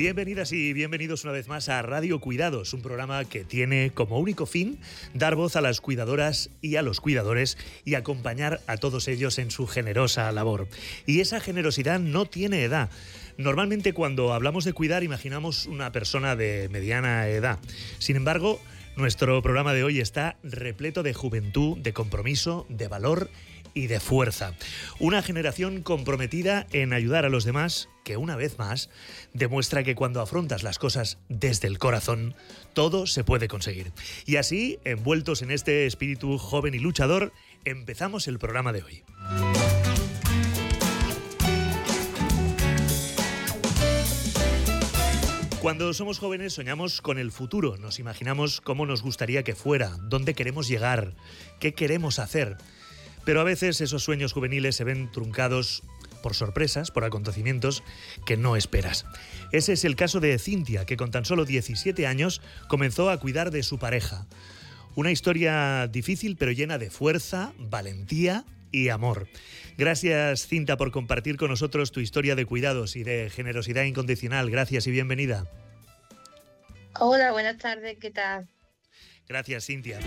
Bienvenidas y bienvenidos una vez más a Radio Cuidados, un programa que tiene como único fin dar voz a las cuidadoras y a los cuidadores y acompañar a todos ellos en su generosa labor. Y esa generosidad no tiene edad. Normalmente cuando hablamos de cuidar imaginamos una persona de mediana edad. Sin embargo, nuestro programa de hoy está repleto de juventud, de compromiso, de valor y de fuerza. Una generación comprometida en ayudar a los demás que una vez más demuestra que cuando afrontas las cosas desde el corazón, todo se puede conseguir. Y así, envueltos en este espíritu joven y luchador, empezamos el programa de hoy. Cuando somos jóvenes soñamos con el futuro, nos imaginamos cómo nos gustaría que fuera, dónde queremos llegar, qué queremos hacer. Pero a veces esos sueños juveniles se ven truncados por sorpresas, por acontecimientos que no esperas. Ese es el caso de Cintia, que con tan solo 17 años comenzó a cuidar de su pareja. Una historia difícil pero llena de fuerza, valentía y amor. Gracias Cinta por compartir con nosotros tu historia de cuidados y de generosidad incondicional. Gracias y bienvenida. Hola, buenas tardes, ¿qué tal? Gracias Cintia.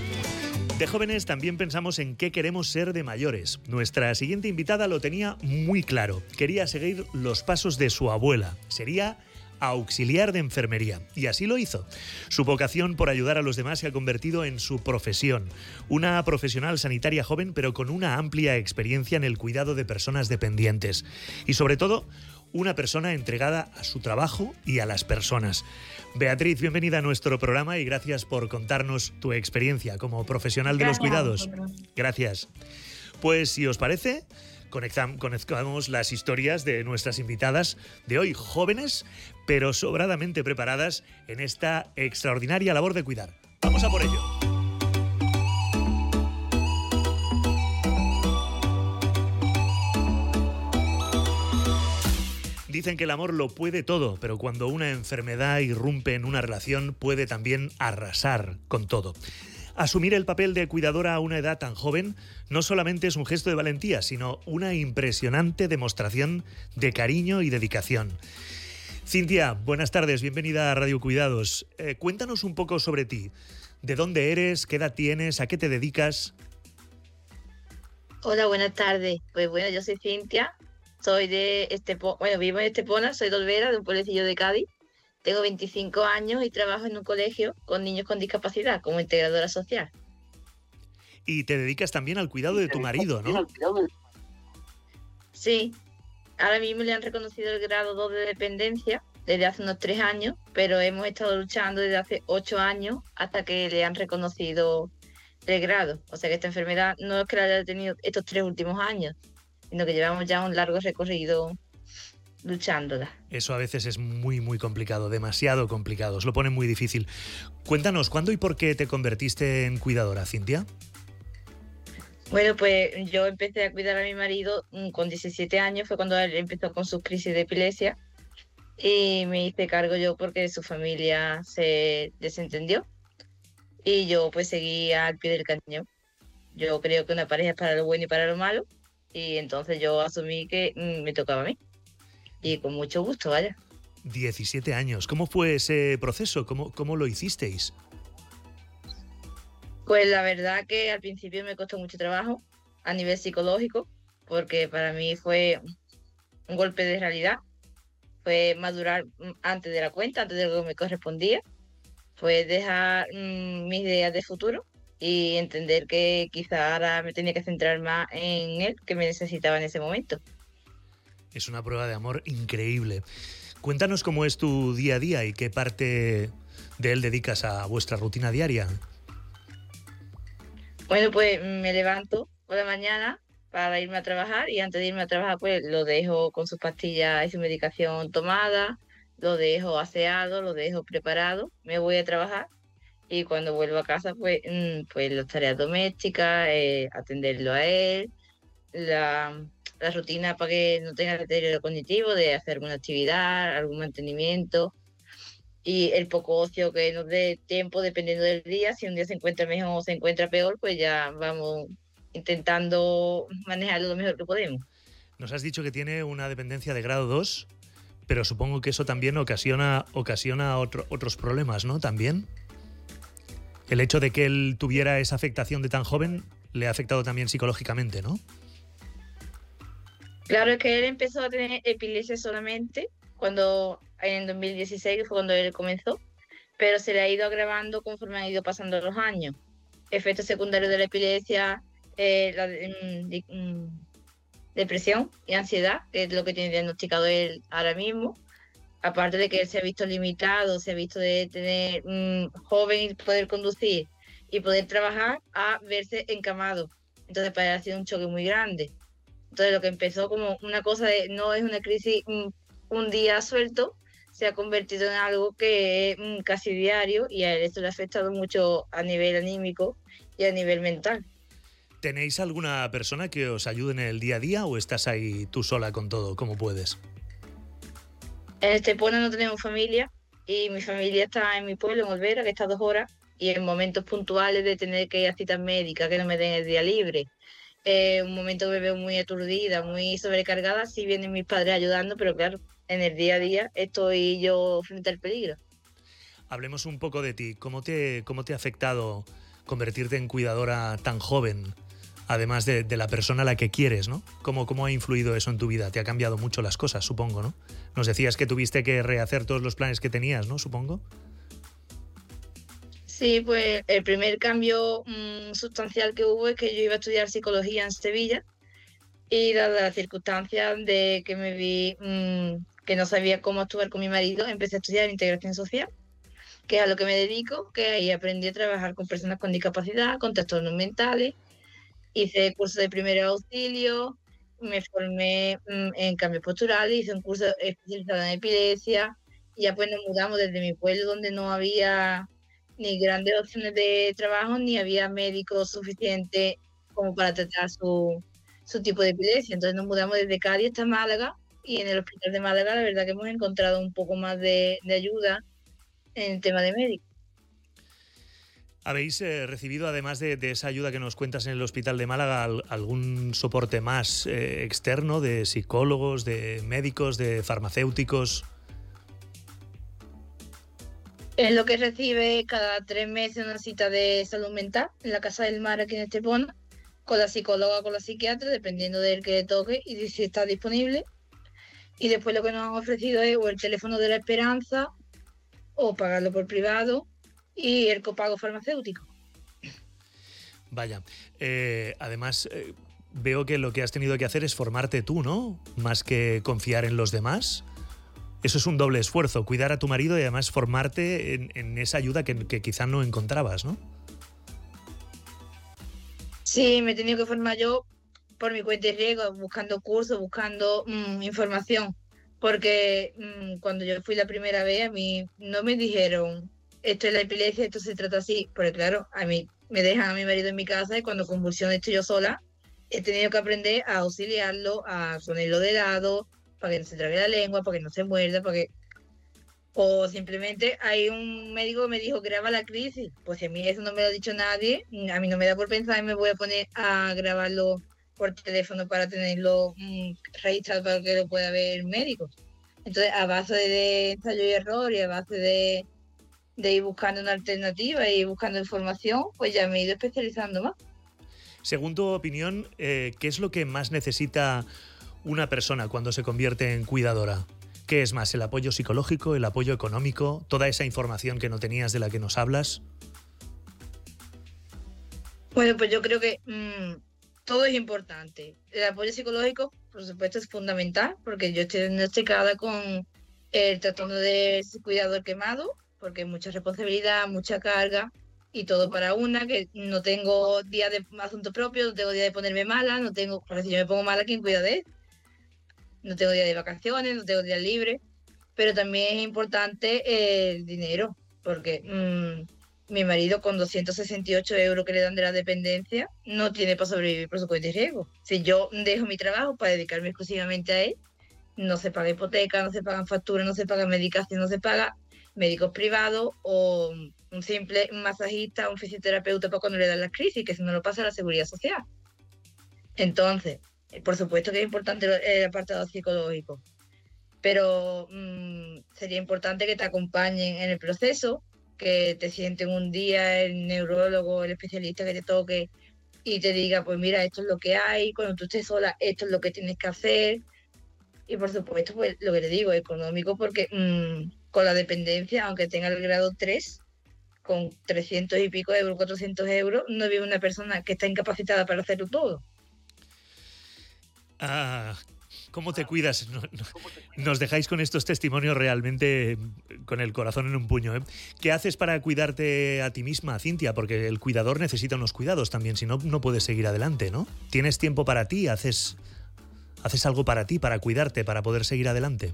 De jóvenes también pensamos en qué queremos ser de mayores. Nuestra siguiente invitada lo tenía muy claro. Quería seguir los pasos de su abuela. Sería auxiliar de enfermería. Y así lo hizo. Su vocación por ayudar a los demás se ha convertido en su profesión. Una profesional sanitaria joven, pero con una amplia experiencia en el cuidado de personas dependientes. Y sobre todo, una persona entregada a su trabajo y a las personas. Beatriz, bienvenida a nuestro programa y gracias por contarnos tu experiencia como profesional de los cuidados. Gracias. Pues si os parece, conectamos las historias de nuestras invitadas de hoy, jóvenes, pero sobradamente preparadas en esta extraordinaria labor de cuidar. Vamos a por ello. Dicen que el amor lo puede todo, pero cuando una enfermedad irrumpe en una relación puede también arrasar con todo. Asumir el papel de cuidadora a una edad tan joven no solamente es un gesto de valentía, sino una impresionante demostración de cariño y dedicación. Cintia, buenas tardes, bienvenida a Radio Cuidados. Eh, cuéntanos un poco sobre ti. ¿De dónde eres? ¿Qué edad tienes? ¿A qué te dedicas? Hola, buenas tardes. Pues bueno, yo soy Cintia, soy de Estepona, bueno, vivo en Estepona, soy dolvera de un pueblecillo de Cádiz. Tengo 25 años y trabajo en un colegio con niños con discapacidad como integradora social. Y te dedicas también al cuidado de tu marido, ¿no? Sí, ahora mismo le han reconocido el grado 2 de dependencia desde hace unos 3 años, pero hemos estado luchando desde hace 8 años hasta que le han reconocido el grado. O sea que esta enfermedad no es que la haya tenido estos tres últimos años, sino que llevamos ya un largo recorrido luchándola. Eso a veces es muy, muy complicado, demasiado complicado, os lo pone muy difícil. Cuéntanos, ¿cuándo y por qué te convertiste en cuidadora, Cintia? Bueno, pues yo empecé a cuidar a mi marido mm, con 17 años, fue cuando él empezó con sus crisis de epilepsia y me hice cargo yo porque su familia se desentendió y yo pues seguía al pie del cañón. Yo creo que una pareja es para lo bueno y para lo malo y entonces yo asumí que mm, me tocaba a mí. Y con mucho gusto, vaya. 17 años. ¿Cómo fue ese proceso? ¿Cómo, cómo lo hicisteis? Pues la verdad que al principio me costó mucho trabajo a nivel psicológico, porque para mí fue un golpe de realidad. Fue madurar mm, antes de la cuenta, antes de lo que me correspondía. Fue dejar mm, mis ideas de futuro y entender que quizá ahora me tenía que centrar más en él, que me necesitaba en ese momento. Es una prueba de amor increíble. Cuéntanos cómo es tu día a día y qué parte de él dedicas a vuestra rutina diaria. Bueno, pues me levanto por la mañana para irme a trabajar y antes de irme a trabajar pues lo dejo con sus pastillas y su medicación tomada, lo dejo aseado, lo dejo preparado, me voy a trabajar y cuando vuelvo a casa, pues, mm, pues las tareas domésticas, eh, atenderlo a él, la, rutina para que no tenga deterioro cognitivo, de hacer alguna actividad, algún mantenimiento y el poco ocio que nos dé tiempo dependiendo del día. Si un día se encuentra mejor o se encuentra peor, pues ya vamos intentando manejarlo lo mejor que podemos. Nos has dicho que tiene una dependencia de grado 2, pero supongo que eso también ocasiona, ocasiona otros problemas, ¿no? También. El hecho de que él tuviera esa afectación de tan joven le ha afectado también psicológicamente, ¿no? Claro, es que él empezó a tener epilepsia solamente cuando en 2016, que fue cuando él comenzó, pero se le ha ido agravando conforme han ido pasando los años. Efectos secundarios de la epilepsia, eh, la mm, mm, depresión y ansiedad, que es lo que tiene diagnosticado él ahora mismo. Aparte de que él se ha visto limitado, se ha visto de tener un joven y poder conducir y poder trabajar a verse encamado. Entonces para él ha sido un choque muy grande. Entonces lo que empezó como una cosa de no es una crisis un, día suelto, se ha convertido en algo que es casi diario y a él esto le ha afectado mucho a nivel anímico y a nivel mental. ¿Tenéis alguna persona que os ayude en el día a día o estás ahí tú sola con todo, como puedes? En Estepona no tenemos familia y mi familia está en mi pueblo, en Olvera, que está dos horas, y en momentos puntuales de tener que ir a citas médicas, que no me den el día libre, eh, un momento que me veo muy aturdida, muy sobrecargada, sí vienen mis padres ayudando, pero claro, en el día a día estoy yo frente al peligro. Hablemos un poco de ti. ¿Cómo te, cómo te ha afectado convertirte en cuidadora tan joven? Además de, la persona a la que quieres, ¿no? ¿Cómo, ¿Cómo ha influido eso en tu vida? Te ha cambiado mucho las cosas, supongo, ¿no? Nos decías que tuviste que rehacer todos los planes que tenías, ¿no? Supongo. Sí, pues el primer cambio mm, sustancial que hubo es que yo iba a estudiar psicología en Sevilla y dada las circunstancias de que me vi mm, que no sabía cómo actuar con mi marido, empecé a estudiar integración social, que es a lo que me dedico, que ahí aprendí a trabajar con personas con discapacidad, con trastornos mentales hice curso de primer auxilio, me formé mm, en cambio postural, hice un curso especializado en epilepsia y ya pues nos mudamos desde mi pueblo donde no había ni grandes opciones de trabajo ni había médicos suficientes como para tratar su, su tipo de epilepsia. Entonces nos mudamos desde Cádiz hasta Málaga y en el hospital de Málaga la verdad que hemos encontrado un poco más de, de ayuda en el tema de médicos. ¿Habéis eh, recibido, además de, esa ayuda que nos cuentas en el Hospital de Málaga, algún soporte más eh, externo de psicólogos, de médicos, de farmacéuticos? Es lo que recibe cada tres meses una cita de salud mental en la Casa del Mar aquí en Estepona, con la psicóloga o con la psiquiatra, dependiendo del que le toque y si está disponible. Y después lo que nos han ofrecido es o el teléfono de la esperanza o pagarlo por privado y el copago farmacéutico. Vaya, eh, además eh, veo que lo que has tenido que hacer es formarte tú, ¿no? Más que confiar en los demás. Eso es un doble esfuerzo, cuidar a tu marido y además formarte en, esa ayuda que, que quizá no encontrabas, ¿no? Sí, me he tenido que formar yo por mi cuenta de riesgo, buscando cursos, buscando mm, información, porque mm, cuando yo fui la primera vez a mí no me dijeron esto es la epilepsia, esto se trata así, porque claro, a mí me dejan a mi marido en mi casa y cuando convulsiona estoy yo sola, he tenido que aprender a auxiliarlo, a ponerlo de lado, para que no se trague la lengua, para que no se muerda, para que... O simplemente hay un médico que me dijo, graba la crisis. Pues a mí eso no me lo ha dicho nadie, a mí no me da por pensar y me voy a poner a grabarlo por teléfono para tenerlo mm, registrado para que lo pueda ver el médico. Entonces, a base de ensayo y error y a base de, de ir buscando una alternativa y buscando información, pues ya me he ido especializando más. Según tu opinión, eh, ¿qué es lo que más necesita una persona cuando se convierte en cuidadora? ¿Qué es más, el apoyo psicológico, el apoyo económico, toda esa información que no tenías de la que nos hablas? Bueno, pues yo creo que mm, todo es importante. El apoyo psicológico, por supuesto, es fundamental, porque yo estoy diagnosticada con el trastorno de cuidador quemado porque hay mucha responsabilidad, mucha carga y todo para una, que no tengo día de asunto propio, no tengo día de ponerme mala, no tengo, porque si yo me pongo mala, ¿quién cuida de él? No tengo día de vacaciones, no tengo día libre, pero también es importante el dinero, porque mm, mi marido con 268 euros que le dan de la dependencia no tiene para sobrevivir por su cuenta de riesgo. Si yo dejo mi trabajo para dedicarme exclusivamente a él, no se paga hipoteca, no se pagan facturas, no se paga medicación, no se paga médicos privados o un simple masajista, un fisioterapeuta para cuando le dan las crisis, que si no lo pasa la seguridad social. Entonces, por supuesto que es importante el apartado psicológico. pero mm, sería importante que te acompañen en el proceso, que te sienten un día el neurólogo, el especialista que te toque y te diga, pues mira, esto es lo que hay, cuando tú estés sola, esto es lo que tienes que hacer. Y por supuesto, pues lo que te digo, económico, porque mm, con la dependencia, aunque tenga el grado 3, con 300 y pico euros, 400 euros, no vive una persona que está incapacitada para hacerlo todo. Ah, ¿Cómo te cuidas? Nos dejáis con estos testimonios realmente con el corazón en un puño. ¿eh? ¿Qué haces para cuidarte a ti misma, Cintia? Porque el cuidador necesita unos cuidados también, si no, no puedes seguir adelante, ¿no? ¿Tienes tiempo para ti? ¿Haces, ¿Haces algo para ti, para cuidarte, para poder seguir adelante?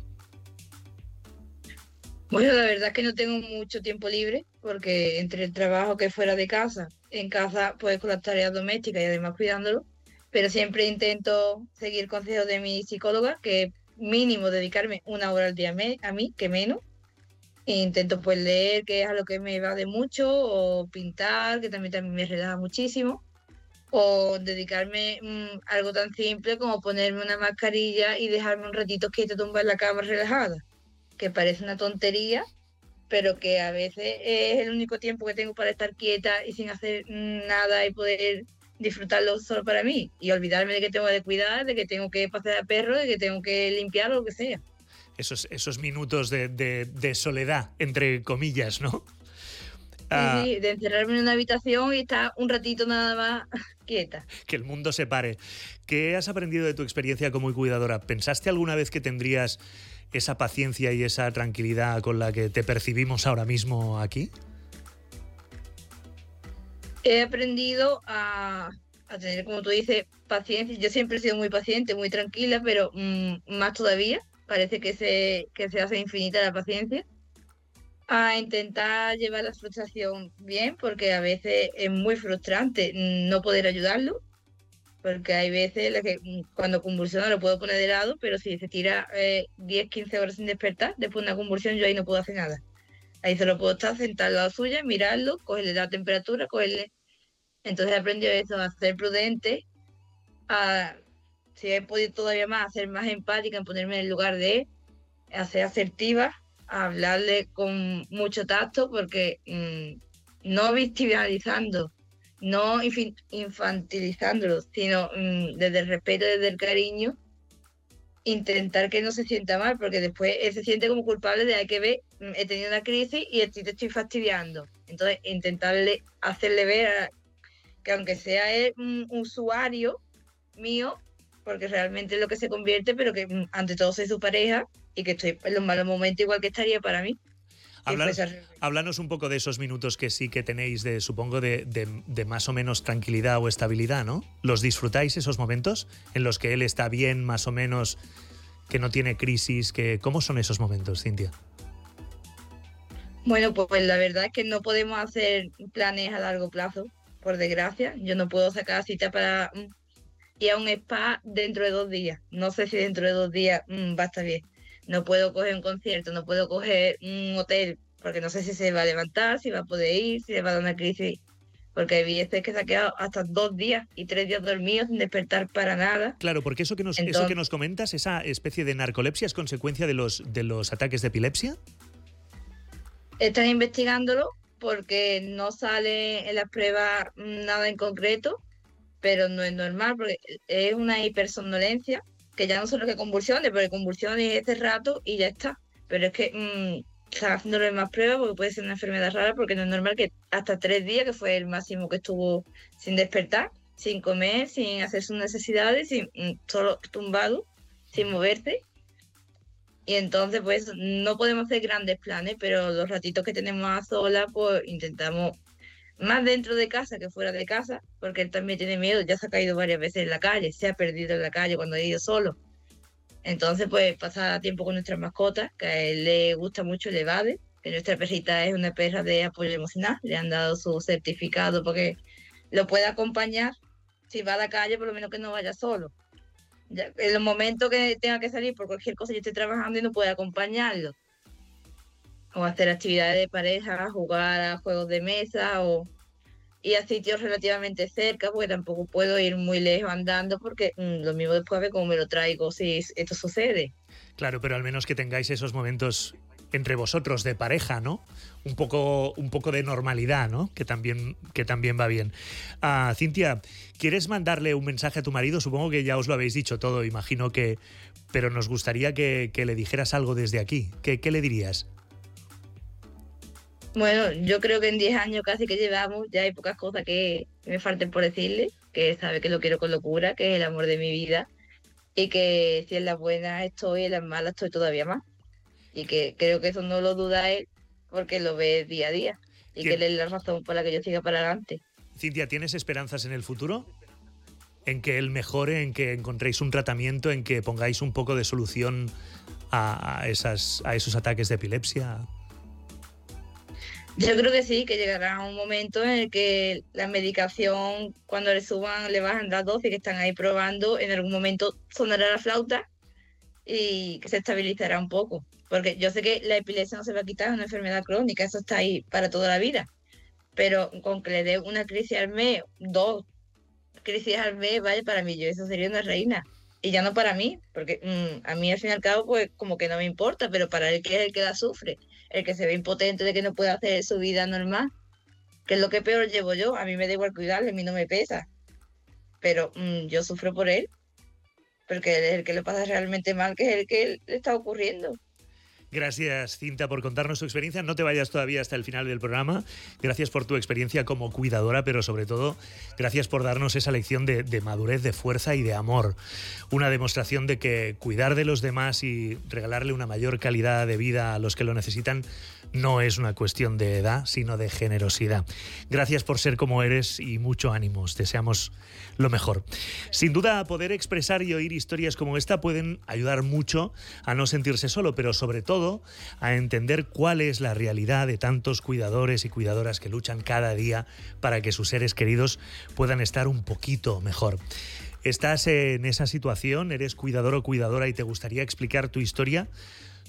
Bueno, la verdad es que no tengo mucho tiempo libre porque entre el trabajo que fuera de casa, en casa pues con las tareas domésticas y además cuidándolo, pero siempre intento seguir consejos de mi psicóloga, que mínimo dedicarme una hora al día a mí, que menos. E intento pues leer, que es a lo que me va de mucho, o pintar, que también, también me relaja muchísimo, o dedicarme a mm, algo tan simple como ponerme una mascarilla y dejarme un ratito quieta tumbar en la cama relajada, que parece una tontería, pero que a veces es el único tiempo que tengo para estar quieta y sin hacer nada y poder disfrutarlo solo para mí y olvidarme de que tengo que cuidar, de que tengo que pasear a perro, de que tengo que limpiar o lo que sea. Esos, esos minutos de, soledad, entre comillas, ¿no? Sí, ah. sí, de encerrarme en una habitación y estar un ratito nada más quieta. Que el mundo se pare. ¿Qué has aprendido de tu experiencia como cuidadora? ¿Pensaste alguna vez que tendrías esa paciencia y esa tranquilidad con la que te percibimos ahora mismo aquí? he aprendido a, tener, como tú dices, paciencia. Yo siempre he sido muy paciente, muy tranquila, pero mm, más todavía. Parece que se, que se hace infinita la paciencia. A intentar llevar la frustración bien, porque a veces es muy frustrante no poder ayudarlo. Porque hay veces que mm, cuando convulsiona lo puedo poner de lado, pero si se tira 10, eh, 15 horas sin despertar, después de una convulsión yo ahí no puedo hacer nada. Ahí solo puedo estar sentado a la suya, mirarlo, cogerle la temperatura, cogerle entonces he aprendido eso, a ser prudente, a, si he podido todavía más, a ser más empática, en ponerme en el lugar de a ser asertiva, a hablarle con mucho tacto, porque mm, no victimizando, no infantilizándolo, sino mm, desde el respeto, desde el cariño, intentar que no se sienta mal, porque después él se siente como culpable de hay que ver, mm, he tenido una crisis y te estoy fastidiando. Entonces, intentarle hacerle ver que aunque sea un usuario mío, porque realmente es lo que se convierte, pero que mm, ante todo soy su pareja y que estoy en los malos momentos igual que estaría para mí. Háblanos un poco de esos minutos que sí que tenéis, de, supongo, de, de, más o menos tranquilidad o estabilidad, ¿no? ¿Los disfrutáis esos momentos en los que él está bien, más o menos, que no tiene crisis? Que, ¿Cómo son esos momentos, Cintia? Bueno, pues la verdad es que no podemos hacer planes a largo plazo por desgracia. Yo no puedo sacar cita para ir a un spa dentro de dos días. No sé si dentro de dos días mm, va a estar bien. No puedo coger un concierto, no puedo coger un hotel, porque no sé si se va a levantar, si va a poder ir, si le va a dar una crisis. Porque hay veces que se ha quedado hasta dos días y tres días dormidos sin despertar para nada. Claro, porque eso que nos, eso que nos comentas, esa especie de narcolepsia, es consecuencia de los, de los ataques de epilepsia. Están investigándolo porque no sale en las pruebas nada en concreto, pero no es normal porque es una hipersomnolencia que ya no solo que convulsiones, porque convulsiones este rato y ya está. Pero es que mmm, están haciéndole más pruebas porque puede ser una enfermedad rara, porque no es normal que hasta tres días, que fue el máximo que estuvo sin despertar, sin comer, sin hacer sus necesidades, sin, mm, solo tumbado, sin moverse, y entonces, pues, no podemos hacer grandes planes, pero los ratitos que tenemos a sola, pues, intentamos más dentro de casa que fuera de casa, porque él también tiene miedo, ya se ha caído varias veces en la calle, se ha perdido en la calle cuando ha ido solo. Entonces, pues, pasa tiempo con nuestras mascotas, que a él le gusta mucho el evade, que nuestra perrita es una perra de apoyo emocional, le han dado su certificado porque lo puede acompañar. Si va a la calle, por lo menos que no vaya solo en los momentos que tenga que salir por cualquier cosa, yo estoy trabajando y no puedo acompañarlo. O hacer actividades de pareja, jugar a juegos de mesa o y a sitios relativamente cerca, porque tampoco puedo ir muy lejos andando, porque mm, lo mismo después a ver cómo me lo traigo si esto sucede. Claro, pero al menos que tengáis esos momentos entre vosotros de pareja, ¿no? Un poco, un poco de normalidad, ¿no? Que también, que también va bien. Ah, Cintia, ¿quieres mandarle un mensaje a tu marido? Supongo que ya os lo habéis dicho todo, imagino que... Pero nos gustaría que, le dijeras algo desde aquí. ¿Qué, qué le dirías? Bueno, yo creo que en 10 años casi que llevamos, ya hay pocas cosas que me falten por decirle, que sabe que lo quiero con locura, que es el amor de mi vida, y que si en las buenas estoy, en las malas estoy todavía más. Y que creo que eso no lo duda él, porque lo ve día a día, y que él es la razón por la que yo siga para adelante. Cintia, ¿tienes esperanzas en el futuro? En que él mejore, en que encontréis un tratamiento, en que pongáis un poco de solución a, esas, a esos ataques de epilepsia. Yo creo que sí, que llegará un momento en el que la medicación, cuando le suban, le bajan las dosis que están ahí probando, en algún momento sonará la flauta y que se estabilizará un poco. Porque yo sé que la epilepsia no se va a quitar, es una enfermedad crónica, eso está ahí para toda la vida. Pero con que le dé una crisis al mes, dos crisis al mes, vaya, para mí yo eso sería una reina. Y ya no para mí, porque mm, a mí al fin y al cabo, pues como que no me importa, pero para él que es el que la sufre el que se ve impotente de que no puede hacer su vida normal, que es lo que peor llevo yo. A mí me da igual cuidarle, a mí no me pesa. Pero mm, yo sufro por él, porque es el que le pasa realmente mal, que es el que le está ocurriendo. Gracias, Cinta, por contarnos tu experiencia. No te vayas todavía hasta el final del programa. Gracias por tu experiencia como cuidadora, pero sobre todo, gracias por darnos esa lección de, de, madurez, de fuerza y de amor. Una demostración de que cuidar de los demás y regalarle una mayor calidad de vida a los que lo necesitan no es una cuestión de edad, sino de generosidad. Gracias por ser como eres y mucho ánimo. Deseamos lo mejor. Sin duda, poder expresar y oír historias como esta pueden ayudar mucho a no sentirse solo, pero sobre todo a entender cuál es la realidad de tantos cuidadores y cuidadoras que luchan cada día para que sus seres queridos puedan estar un poquito mejor. ¿Estás en esa situación? ¿Eres cuidador o cuidadora y te gustaría explicar tu historia?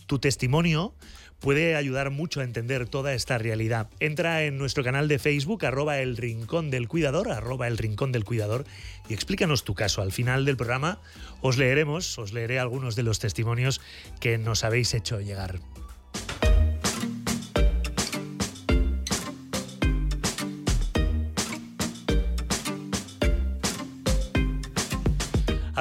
Tu testimonio puede ayudar mucho a entender toda esta realidad. Entra en nuestro canal de Facebook, arroba el rincón del cuidador, arroba el rincón del cuidador, y explícanos tu caso. Al final del programa os leeremos, os leeré algunos de los testimonios que nos habéis hecho llegar.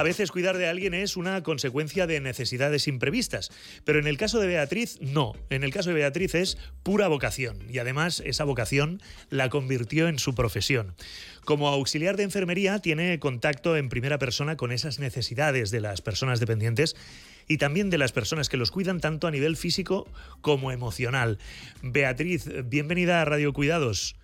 A veces cuidar de alguien es una consecuencia de necesidades imprevistas, pero en el caso de Beatriz no. En el caso de Beatriz es pura vocación y además esa vocación la convirtió en su profesión. Como auxiliar de enfermería tiene contacto en primera persona con esas necesidades de las personas dependientes y también de las personas que los cuidan tanto a nivel físico como emocional. Beatriz, bienvenida a Radio Cuidados.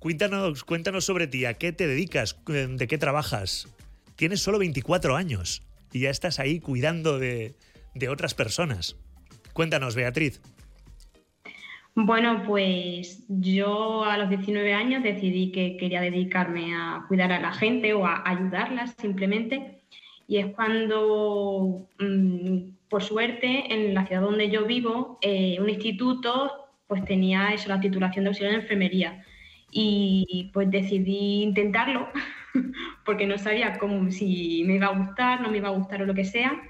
Cuéntanos, cuéntanos sobre ti, a qué te dedicas, de qué trabajas. Tienes solo 24 años y ya estás ahí cuidando de, otras personas. Cuéntanos, Beatriz. Bueno, pues yo a los 19 años decidí que quería dedicarme a cuidar a la gente o a ayudarlas simplemente. Y es cuando, mm, por suerte, en la ciudad donde yo vivo, eh, un instituto pues tenía eso, la titulación de auxiliar de enfermería. Y pues decidí intentarlo porque no sabía cómo, si me iba a gustar, no me iba a gustar o lo que sea,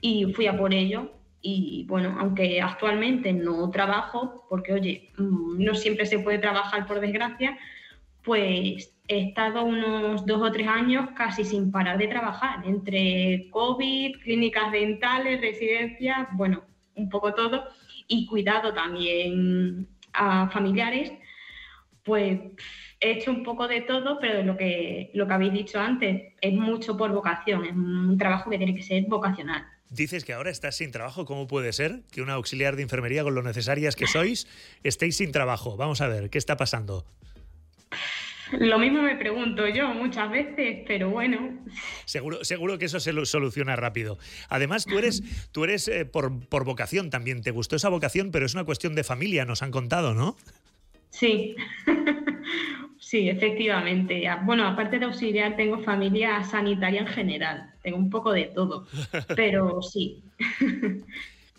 y fui a por ello. Y bueno, aunque actualmente no trabajo, porque oye, mm, no siempre se puede trabajar por desgracia, pues he estado unos dos o tres años casi sin parar de trabajar, entre COVID, clínicas dentales, residencias, bueno, un poco todo, y cuidado también a familiares, pues he hecho un poco de todo, pero lo que, lo que habéis dicho antes es mucho por vocación, es un trabajo que tiene que ser vocacional. Dices que ahora estás sin trabajo. ¿Cómo puede ser que una auxiliar de enfermería, con lo necesarias que sois, estéis sin trabajo? Vamos a ver, ¿qué está pasando? Lo mismo me pregunto yo muchas veces, pero bueno. Seguro, seguro que eso se lo soluciona rápido. Además, tú eres, tú eres eh, por, por vocación también. Te gustó esa vocación, pero es una cuestión de familia, nos han contado, ¿no? Sí. Sí, efectivamente. Bueno, aparte de auxiliar, tengo familia sanitaria en general. Tengo un poco de todo, pero sí.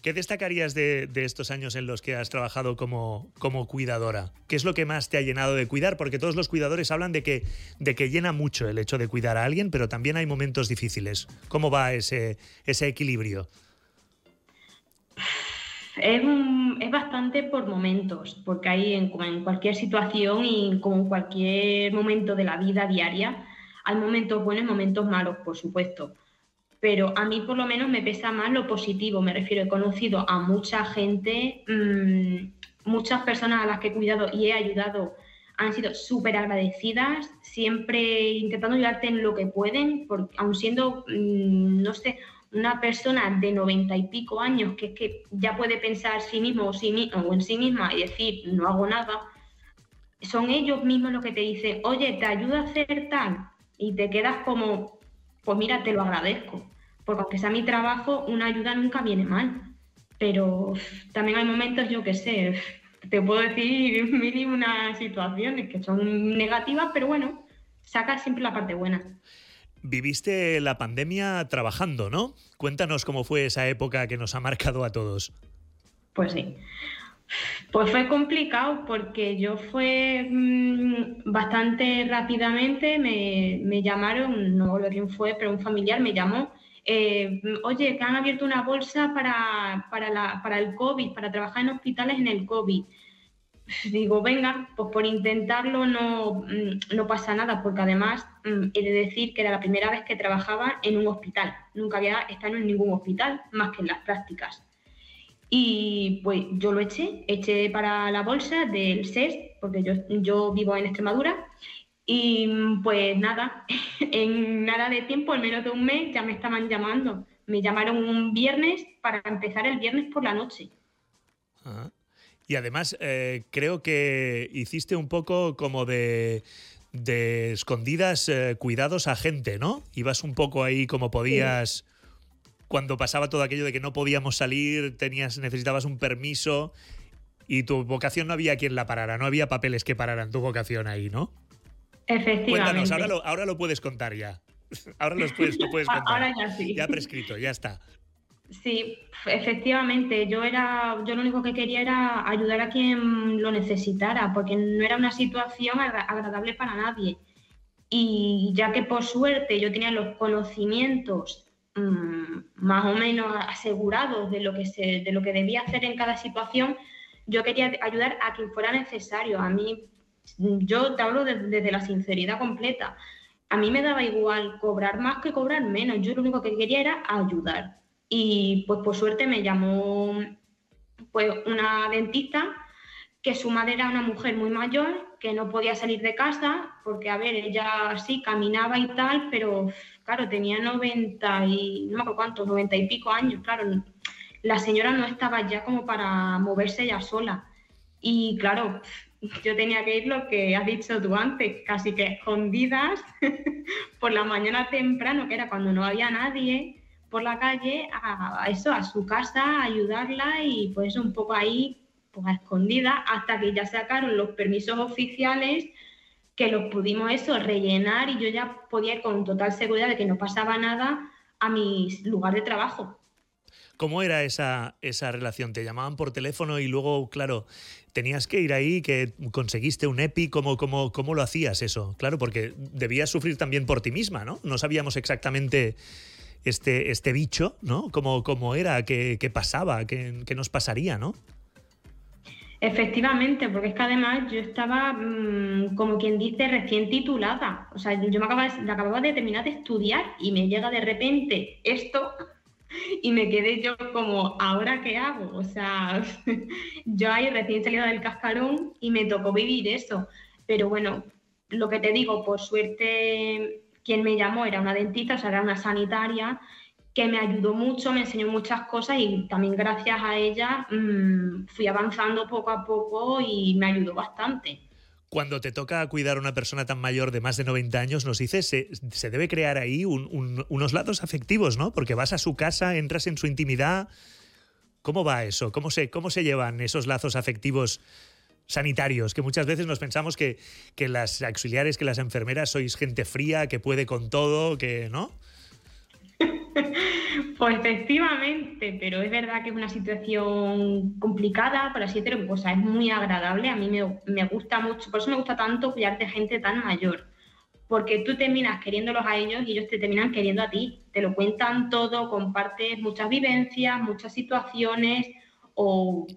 ¿Qué destacarías de, estos años en los que has trabajado como, como cuidadora? ¿Qué es lo que más te ha llenado de cuidar? Porque todos los cuidadores hablan de que, de que llena mucho el hecho de cuidar a alguien, pero también hay momentos difíciles. ¿Cómo va ese, ese equilibrio? Es, es, bastante por momentos, porque hay en, en, cualquier situación y como en cualquier momento de la vida diaria, hay momentos buenos y momentos malos, por supuesto. Pero a mí por lo menos me pesa más lo positivo, me refiero, he conocido a mucha gente, mmm, muchas personas a las que he cuidado y he ayudado han sido súper agradecidas, siempre intentando ayudarte en lo que pueden, porque aun siendo, mmm, no sé, una persona de noventa y pico años que es que ya puede pensar sí mismo o, sí, o en sí misma y decir no hago nada, son ellos mismos los que te dicen, oye, te ayuda a hacer tal y te quedas como, pues mira, te lo agradezco, porque aunque sea mi trabajo, una ayuda nunca viene mal, pero también hay momentos, yo que sé, te puedo decir mil unas situaciones que son negativas, pero bueno, sacas siempre la parte buena. Viviste la pandemia trabajando, ¿no? Cuéntanos cómo fue esa época que nos ha marcado a todos. Pues sí. Pues fue complicado porque yo fue mm, bastante rápidamente, me, llamaron, no lo quién fue, pero un familiar me llamó, eh, oye, que han abierto una bolsa para, para, el COVID, para trabajar en hospitales en el COVID digo, venga, pues por intentarlo no, mm, no pasa nada, porque además he de decir que era la primera vez que trabajaba en un hospital. Nunca había estado en ningún hospital, más que en las prácticas. Y pues yo lo eché, eché para la bolsa del SES, porque yo, yo vivo en Extremadura. Y pues nada, en nada de tiempo, en menos de un mes, ya me estaban llamando. Me llamaron un viernes para empezar el viernes por la noche. Y además eh, creo que hiciste un poco como de, de escondidas eh, cuidados a gente, ¿no? Ibas un poco ahí como podías. Cuando pasaba todo aquello de que no podíamos salir, tenías, necesitabas un permiso y tu vocación no había quien la parara, no había papeles que pararan tu vocación ahí, ¿no? Efectivamente. Cuéntanos, ahora lo, ahora lo puedes contar ya. Ahora lo puedes, lo puedes contar. Ahora ya sí. Ya prescrito, ya está. Sí, efectivamente. Yo era, yo lo único que quería era ayudar a quien lo necesitara, porque no era una situación agradable para nadie. Y ya que por suerte yo tenía los conocimientos mm, más o menos asegurados de lo que se, de lo que debía hacer en cada situación, yo quería ayudar a quien fuera necesario. A mí, yo te hablo desde la sinceridad completa. A mí me daba igual cobrar más que cobrar menos. Yo lo único que quería era ayudar. Y pues por suerte me llamó pues una dentista que su madre era una mujer muy mayor, que no podía salir de casa, porque a ver, ella sí caminaba y tal, pero claro, tenía 90 y no me acuerdo cuántos, 90 y pico años, claro, la señora no estaba ya como para moverse ella sola. Y claro, yo tenía que ir lo que has dicho tú antes, casi que escondidas por la mañana temprano, que era cuando no había nadie, por la calle a, eso, a su casa, a ayudarla y pues un poco ahí, pues a escondida, hasta que ya sacaron los permisos oficiales que los pudimos eso, rellenar y yo ya podía ir con total seguridad de que no pasaba nada a mi lugar de trabajo. ¿Cómo era esa, esa relación? ¿Te llamaban por teléfono y luego, claro, tenías que ir ahí, que conseguiste un EPI? ¿Cómo, cómo, cómo lo hacías eso? Claro, porque debías sufrir también por ti misma, ¿no? No sabíamos exactamente este, este bicho, ¿no? ¿Cómo, era? ¿Qué, pasaba? ¿Qué, nos pasaría, no? Efectivamente, porque es que además yo estaba, mm, como quien dice, recién titulada. O sea, yo me acababa, acababa de terminar de estudiar y me llega de repente esto y me quedé yo como, ¿ahora qué hago? O sea, yo ahí recién salida del cascarón y me tocó vivir eso. Pero bueno, lo que te digo, por suerte quien me llamó era una dentista, o sea, era una sanitaria, que me ayudó mucho, me enseñó muchas cosas y también gracias a ella mmm, fui avanzando poco a poco y me ayudó bastante. Cuando te toca cuidar a una persona tan mayor de más de 90 años, nos dices, se, se debe crear ahí unos lazos afectivos, ¿no? Porque vas a su casa, entras en su intimidad. ¿Cómo va eso? ¿Cómo se, cómo se llevan esos lazos afectivos sanitarios, que muchas veces nos pensamos que, que las auxiliares, que las enfermeras sois gente fría, que puede con todo, que, ¿no? Pues efectivamente, pero es verdad que es una situación complicada, por así decirlo, pues es muy agradable, a mí me, me, gusta mucho, por eso me gusta tanto cuidar de gente tan mayor, porque tú terminas queriéndolos a ellos y ellos te terminan queriendo a ti, te lo cuentan todo, compartes muchas vivencias, muchas situaciones o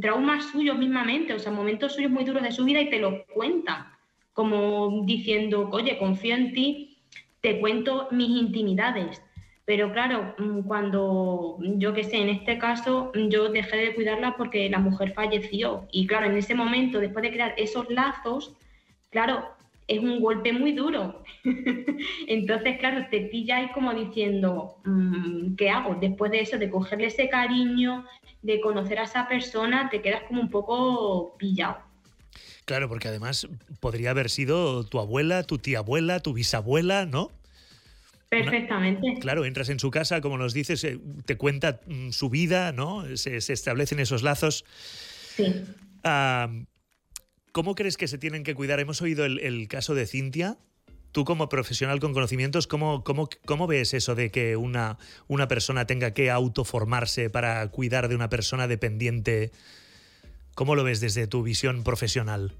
traumas suyos mismamente, o sea, momentos suyos muy duros de su vida y te lo cuentan, como diciendo, oye, confío en ti, te cuento mis intimidades. Pero claro, mm, cuando yo que sé, en este caso, yo dejé de cuidarla porque la mujer falleció. Y claro, en ese momento, después de crear esos lazos, claro, es un golpe muy duro. Entonces, claro, te pilla ahí como diciendo, mm, ¿qué hago? Después de eso, de cogerle ese cariño, de conocer a esa persona, te quedas como un poco pillado. Claro, porque además podría haber sido tu abuela, tu tía abuela, tu bisabuela, ¿no? Perfectamente. claro, entras en su casa, como nos dices, eh, te cuenta mm, su vida, ¿no? Se, establecen esos lazos. Sí. ¿Cómo crees que se tienen que cuidar? Hemos oído el, caso de Cintia. Tú como profesional con conocimientos, ¿cómo, cómo, cómo ves eso de que una, una persona tenga que autoformarse para cuidar de una persona dependiente? ¿Cómo lo ves desde tu visión profesional?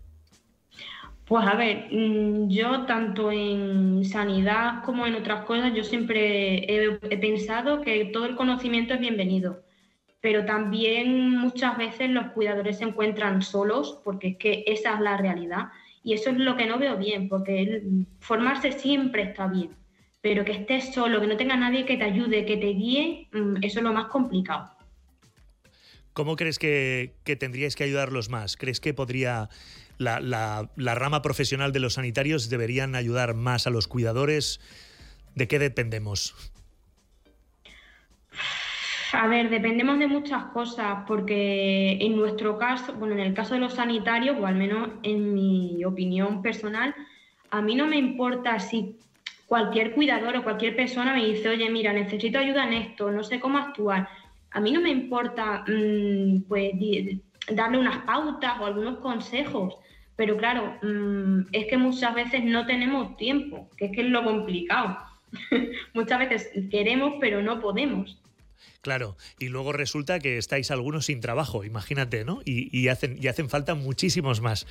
Pues a ver, mm, yo tanto en sanidad como en otras cosas, yo siempre he pensado que todo el conocimiento es bienvenido pero también muchas veces los cuidadores se encuentran solos, porque es que esa es la realidad. Y eso es lo que no veo bien, porque formarse siempre está bien, pero que estés solo, que no tenga nadie que te ayude, que te guíe, mm, eso es lo más complicado. ¿Cómo crees que, tendríais que ayudarlos más? ¿Crees que podría la, la rama profesional de los sanitarios deberían ayudar más a los cuidadores? ¿De qué dependemos? A ver, dependemos de muchas cosas, porque en nuestro caso, bueno, en el caso de los sanitarios, o al menos en mi opinión personal, a mí no me importa si cualquier cuidador o cualquier persona me dice, oye, mira, necesito ayuda en esto, no sé cómo actuar. A mí no me importa, mm, pues, darle unas pautas o algunos consejos, pero claro, mm, es que muchas veces no tenemos tiempo, que es que es lo complicado. muchas veces queremos, pero no podemos. Claro, y luego resulta que estáis algunos sin trabajo, imagínate, ¿no? Y, hacen, y hacen falta muchísimos más.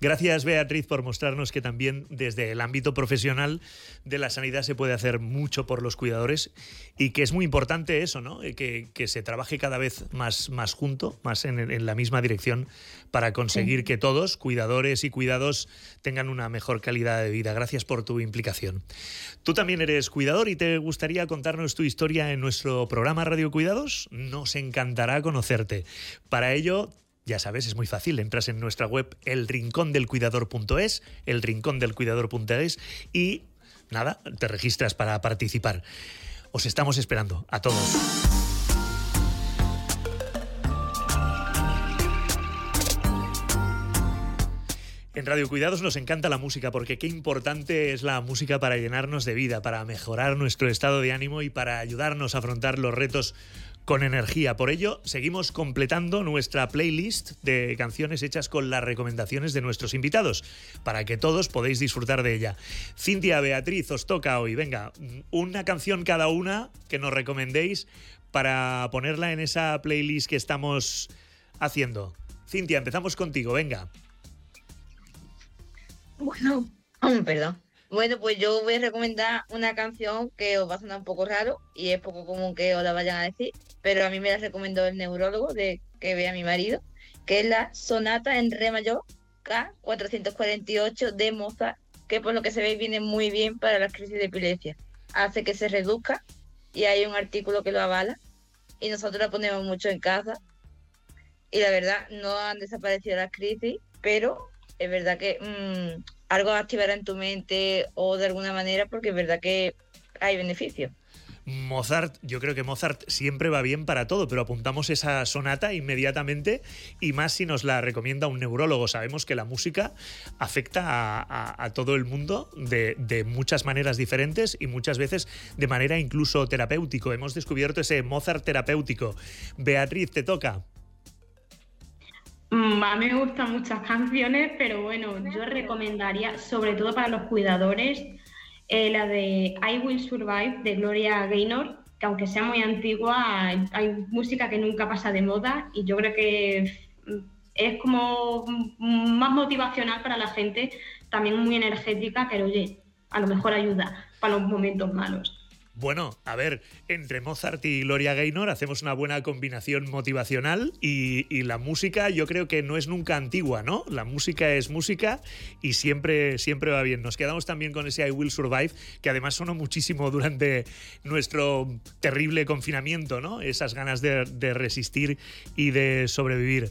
Gracias, Beatriz, por mostrarnos que también desde el ámbito profesional de la sanidad se puede hacer mucho por los cuidadores y que es muy importante eso, ¿no? Eh, que, que se trabaje cada vez más, más junto, más en, en la misma dirección para conseguir que todos, cuidadores y cuidados, tengan una mejor calidad de vida. Gracias por tu implicación. Tú también eres cuidador y te gustaría contarnos tu historia en nuestro programa Radio Cuidados. Nos encantará conocerte. Para ello, ya sabes, es muy fácil. Entras en nuestra web elrincondelcuidador.es, elrincondelcuidador.es y nada, te registras para participar. Os estamos esperando a todos. En Radio Cuidados nos encanta la música porque qué importante es la música para llenarnos de vida, para mejorar nuestro estado de ánimo y para ayudarnos a afrontar los retos con energía. Por ello, seguimos completando nuestra playlist de canciones hechas con las recomendaciones de nuestros invitados, para que todos podáis disfrutar de ella. Cintia, Beatriz, os toca hoy. Venga, una canción cada una que nos recomendéis para ponerla en esa playlist que estamos haciendo. Cintia, empezamos contigo, venga. Bueno, perdón. Bueno, pues yo voy a recomendar una canción que os va a sonar un poco raro y es poco común que os la vayan a decir, pero a mí me la recomendó el neurólogo de que vea mi marido, que es la Sonata en Re mayor K448 de Mozart, que por lo que se ve viene muy bien para las crisis de epilepsia. Hace que se reduzca y hay un artículo que lo avala y nosotros la ponemos mucho en casa y la verdad no han desaparecido las crisis, pero es verdad que mm, algo activará en tu mente o de alguna manera porque es verdad que hay beneficio. Mozart, yo creo que Mozart siempre va bien para todo, pero apuntamos esa sonata inmediatamente y más si nos la recomienda un neurólogo. Sabemos que la música afecta a, todo el mundo de, de, muchas maneras diferentes y muchas veces de manera incluso terapéutico. Hemos descubierto ese Mozart terapéutico. Beatriz, te toca. Mm, a mí me gustan muchas canciones, pero bueno, yo recomendaría, sobre todo para los cuidadores, eh, la de I Will Survive de Gloria Gaynor, que aunque sea muy antigua, hay, música que nunca pasa de moda y yo creo que es como más motivacional para la gente, también muy energética, que oye, a lo mejor ayuda para los momentos malos. Bueno, a ver, entre Mozart y Gloria Gaynor hacemos una buena combinación motivacional y, la música yo creo que no es nunca antigua, ¿no? La música es música y siempre, siempre va bien. Nos quedamos también con ese I Will Survive, que además sonó muchísimo durante nuestro terrible confinamiento, ¿no? Esas ganas de, resistir y de sobrevivir.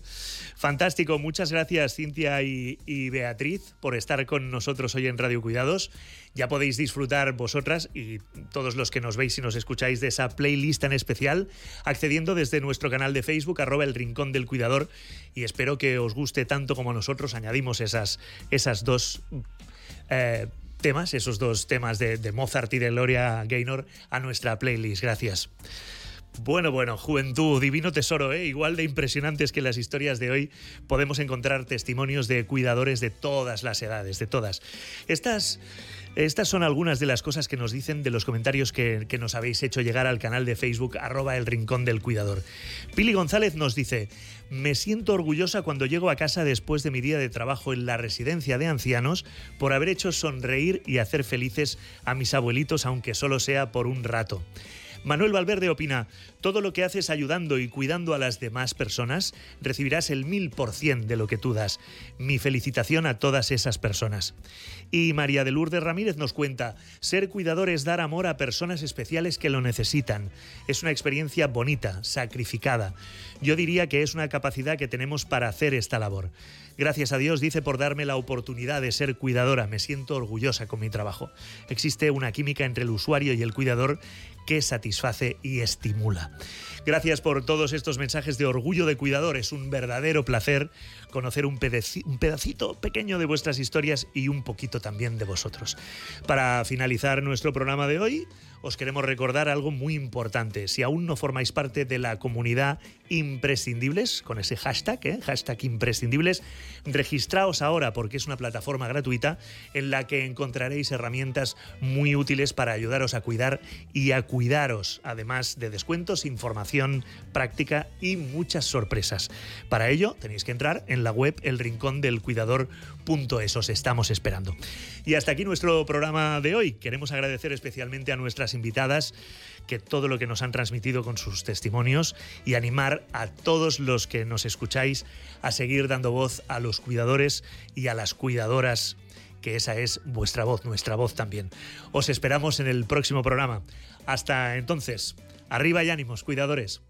Fantástico, muchas gracias Cintia y, y Beatriz por estar con nosotros hoy en Radio Cuidados ya podéis disfrutar vosotras y todos los que nos veis y nos escucháis de esa playlist en especial, accediendo desde nuestro canal de Facebook, arroba el Rincón del Cuidador, y espero que os guste tanto como nosotros. Añadimos esas, esas dos... Eh, temas, esos dos temas de, de Mozart y de Gloria Gaynor a nuestra playlist. Gracias. Bueno, bueno, juventud, divino tesoro, ¿eh? igual de impresionantes que las historias de hoy, podemos encontrar testimonios de cuidadores de todas las edades, de todas. Estas estas son algunas de las cosas que nos dicen de los comentarios que, nos habéis hecho llegar al canal de Facebook arroba el rincón del cuidador. Pili González nos dice, me siento orgullosa cuando llego a casa después de mi día de trabajo en la residencia de ancianos por haber hecho sonreír y hacer felices a mis abuelitos aunque solo sea por un rato. Manuel Valverde opina, todo lo que haces ayudando y cuidando a las demás personas, recibirás el mil por cien de lo que tú das. Mi felicitación a todas esas personas. Y María de Lourdes Ramírez nos cuenta, ser cuidador es dar amor a personas especiales que lo necesitan. Es una experiencia bonita, sacrificada. Yo diría que es una capacidad que tenemos para hacer esta labor. Gracias a Dios, dice, por darme la oportunidad de ser cuidadora. Me siento orgullosa con mi trabajo. Existe una química entre el usuario y el cuidador que satisface y estimula. Gracias por todos estos mensajes de orgullo de cuidador. Es un verdadero placer conocer un, pedacito pequeño de vuestras historias y un poquito también de vosotros. Para finalizar nuestro programa de hoy, os queremos recordar algo muy importante. Si aún no formáis parte de la comunidad imprescindibles, con ese hashtag, ¿eh? hashtag imprescindibles, registraos ahora porque es una plataforma gratuita en la que encontraréis herramientas muy útiles para ayudaros a cuidar y a cuidaros, además de descuentos, información práctica y muchas sorpresas. Para ello tenéis que entrar en la web elrincondelcuidador.es. Os estamos esperando. Y hasta aquí nuestro programa de hoy. Queremos agradecer especialmente a nuestras invitadas que todo lo que nos han transmitido con sus testimonios y animar a todos los que nos escucháis a seguir dando voz a los cuidadores y a las cuidadoras que esa es vuestra voz, nuestra voz también. Os esperamos en el próximo programa. Hasta entonces, arriba y ánimos, cuidadores.